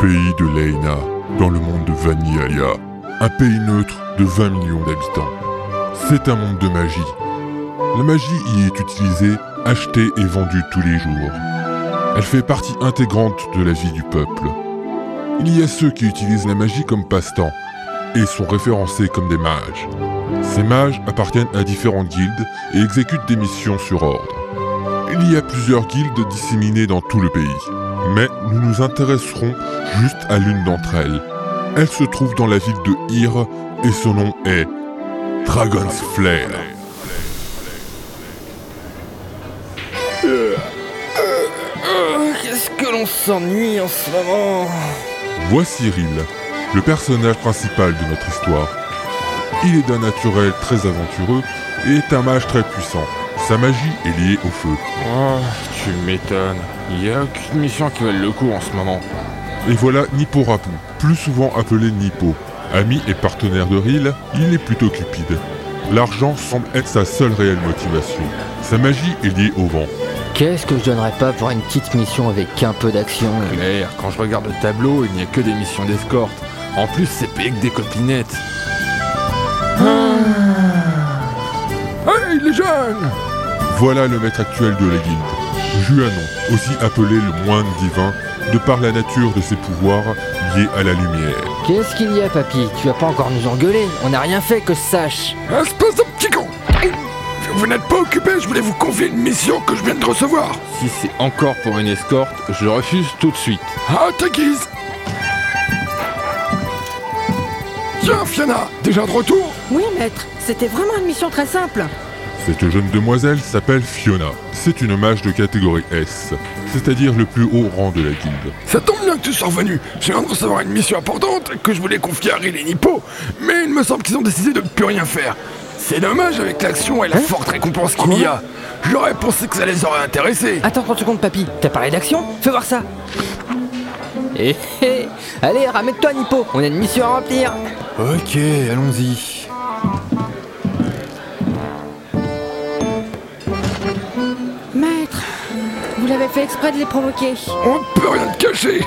pays de Leina, dans le monde de Vanialia, un pays neutre de 20 millions d'habitants. C'est un monde de magie. La magie y est utilisée, achetée et vendue tous les jours. Elle fait partie intégrante de la vie du peuple. Il y a ceux qui utilisent la magie comme passe-temps et sont référencés comme des mages. Ces mages appartiennent à différentes guildes et exécutent des missions sur ordre. Il y a plusieurs guildes disséminées dans tout le pays, mais nous nous intéresserons juste à l'une d'entre elles. Elle se trouve dans la ville de Hir et son nom est Dragon's Flair. Qu'est-ce que l'on s'ennuie en ce moment? Voici Ril, le personnage principal de notre histoire. Il est d'un naturel très aventureux et est un mage très puissant. Sa magie est liée au feu. Oh, tu m'étonnes. Il n'y a aucune mission qui vaille le coup en ce moment. Et voilà Nippo Rapu, plus souvent appelé Nippo. Ami et partenaire de Ril, il est plutôt cupide. L'argent semble être sa seule réelle motivation. Sa magie est liée au vent. Qu'est-ce que je donnerais pas pour une petite mission avec un peu d'action Claire, quand je regarde le tableau, il n'y a que des missions d'escorte. En plus, c'est payé que des copinettes. Hey, les jeunes Voilà le maître actuel de la guilde. Juanon, aussi appelé le moine divin, de par la nature de ses pouvoirs liés à la lumière. Qu'est-ce qu'il y a, papy? Tu vas pas encore nous engueuler On n'a rien fait que je sache. Espèce de petit con Vous n'êtes pas occupé, je voulais vous confier une mission que je viens de recevoir. Si c'est encore pour une escorte, je refuse tout de suite. Ah, ta guise Tiens, Fiona, déjà de retour? Oui, maître, c'était vraiment une mission très simple. Cette jeune demoiselle s'appelle Fiona. C'est une mage de catégorie S, c'est-à-dire le plus haut rang de la guilde. Ça tombe bien que tu sois revenu. Je viens de recevoir une mission importante que je voulais confier à Ril et Nippo, mais il me semble qu'ils ont décidé de ne plus rien faire. C'est dommage avec l'action et la forte récompense qu'il y a. J'aurais pensé que ça les aurait intéressés. Attends 30 secondes, papy. T'as parlé d'action Fais voir ça. Eh, eh, Allez, ramène-toi, Nippo. On a une mission à remplir. Ok, allons-y. L'avez fait exprès de les provoquer. On ne peut rien te cacher.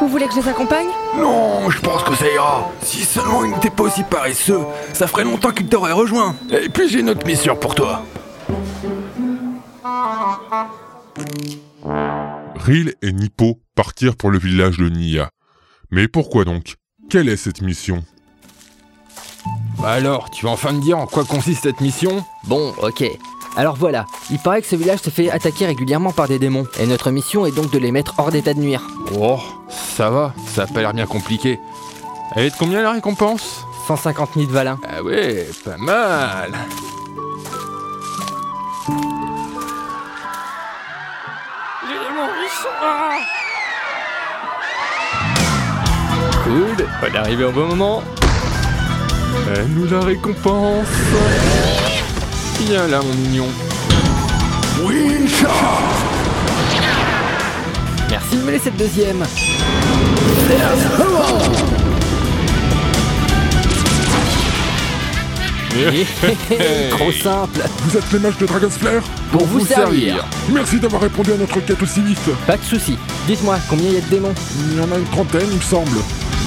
Vous voulez que je les accompagne? Non, je pense que ça ira. Si seulement il n'était pas aussi paresseux, ça ferait longtemps qu'il t'aurait rejoint. Et puis j'ai une autre mission pour toi. Ril et Nippo partirent pour le village de Nia. Mais pourquoi donc? Quelle est cette mission? Bah alors, tu vas enfin me dire en quoi consiste cette mission? Bon, ok. Alors voilà, il paraît que ce village se fait attaquer régulièrement par des démons, et notre mission est donc de les mettre hors d'état de nuire. Oh, ça va, ça a pas l'air bien compliqué. Elle est de combien la récompense? 150 000 valins. Ah ouais, pas mal. Cool, on est arrivé au bon moment. Elle nous la récompense. Viens là, mon mignon. Oui, chat Merci de me laisser le deuxième. Trop simple. Vous êtes les mages de Dragon's Flair Pour vous servir. Merci d'avoir répondu à notre quête aussi vite. Pas de soucis. Dites-moi, combien il y a de démons Il y en a une trentaine, il me semble.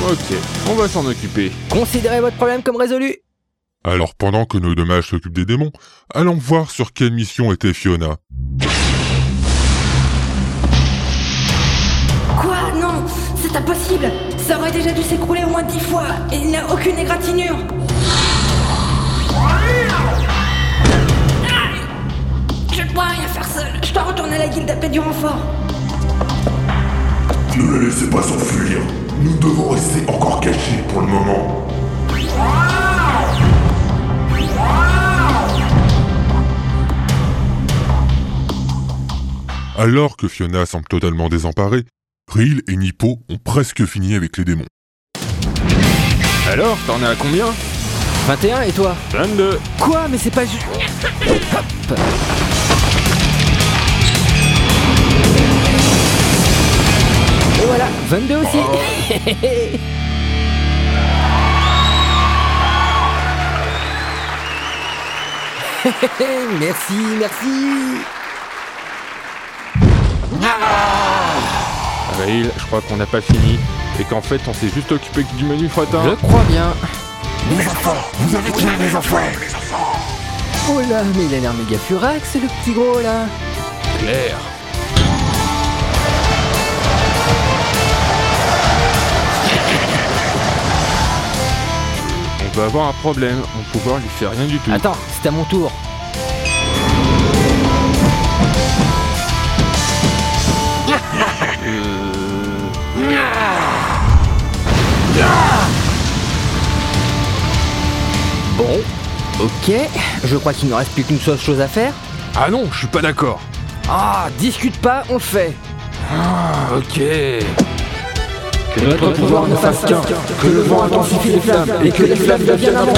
Ok, on va s'en occuper. Considérez votre problème comme résolu. Alors pendant que nos deux mages s'occupent des démons, allons voir sur quelle mission était Fiona. Quoi? Non, c'est impossible. Ça aurait déjà dû s'écrouler au moins dix fois, et il n'a aucune égratignure. Je ne pourrais rien faire seul. Je dois retourner à la guilde appeler du renfort. Ne les laissez pas s'enfuir. Nous devons rester encore cachés pour le moment. Alors que Fiona semble totalement désemparée, Ril et Nippo ont presque fini avec les démons. Alors, t'en es à combien? 21 et toi? 22. Quoi? Mais c'est pas juste. Hop. Et voilà, 22 aussi. merci, merci. Gabriel, je crois qu'on n'a pas fini. Et qu'en fait, on s'est juste occupé du menu fretin. Je crois bien. Les enfants, vous avez tué les enfants Oh là, mais il a l'air méga furax, c'est le petit gros là. Claire. On va avoir un problème, on va pouvoir lui faire rien du tout. Attends, c'est à mon tour. Bon, ok, je crois qu'il ne reste plus qu'une seule chose à faire. Ah non, je suis pas d'accord. Ah, discute pas, on le fait. Ah, ok. Que notre pouvoir ne fasse qu'un, que le vent intensifie les flammes et que les flammes deviennent un vent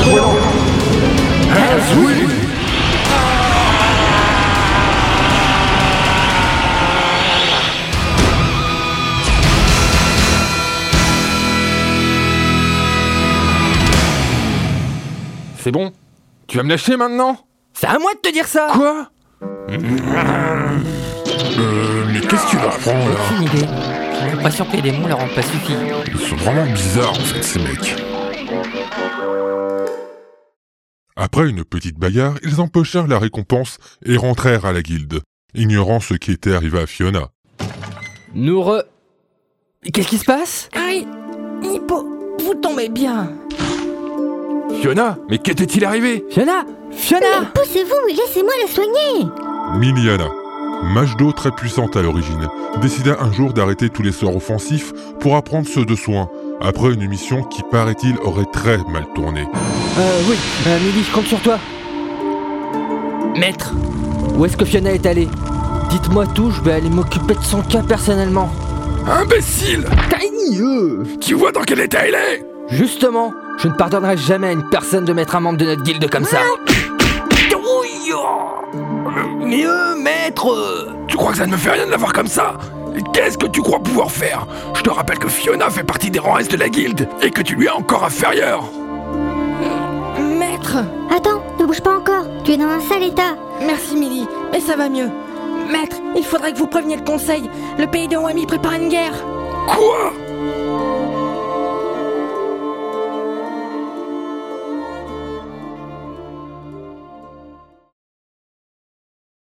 C'est bon Tu vas me lâcher maintenant? C'est à moi de te dire ça Quoi? Euh, mais qu'est-ce que tu leur prends là? Aucune idée. J'ai l'impression que les démons leur ont pas suffi. Ils sont vraiment bizarres en fait ces mecs. Après une petite bagarre, ils empochèrent la récompense et rentrèrent à la guilde, ignorant ce qui était arrivé à Fiona. Nous re... Qu'est-ce qui se passe? Aïe Nippo, vous tombez bien Fiona, mais qu'était-il arrivé Fiona Fiona Poussez-vous et laissez-moi la soigner Miliana, mage d'eau très puissante à l'origine, décida un jour d'arrêter tous les sorts offensifs pour apprendre ceux de soins, après une mission qui paraît-il aurait très mal tourné. Euh, oui, euh, Milly, je compte sur toi. Maître, où est-ce que Fiona est allée Dites-moi tout, je vais aller m'occuper de son cas personnellement. Imbécile Tiny euh. Tu vois dans quel état elle est Justement, je ne pardonnerai jamais à une personne de mettre un membre de notre guilde comme ça. Mieux, maître Tu crois que ça ne me fait rien de la voir comme ça? Et Qu'est-ce que tu crois pouvoir faire? Je te rappelle que Fiona fait partie des rangs S de la guilde et que tu lui es encore inférieur Maître Attends, ne bouge pas encore, tu es dans un sale état. Merci Milly, mais ça va mieux. Maître, il faudrait que vous préveniez le conseil. Le pays de Wami prépare une guerre. Quoi?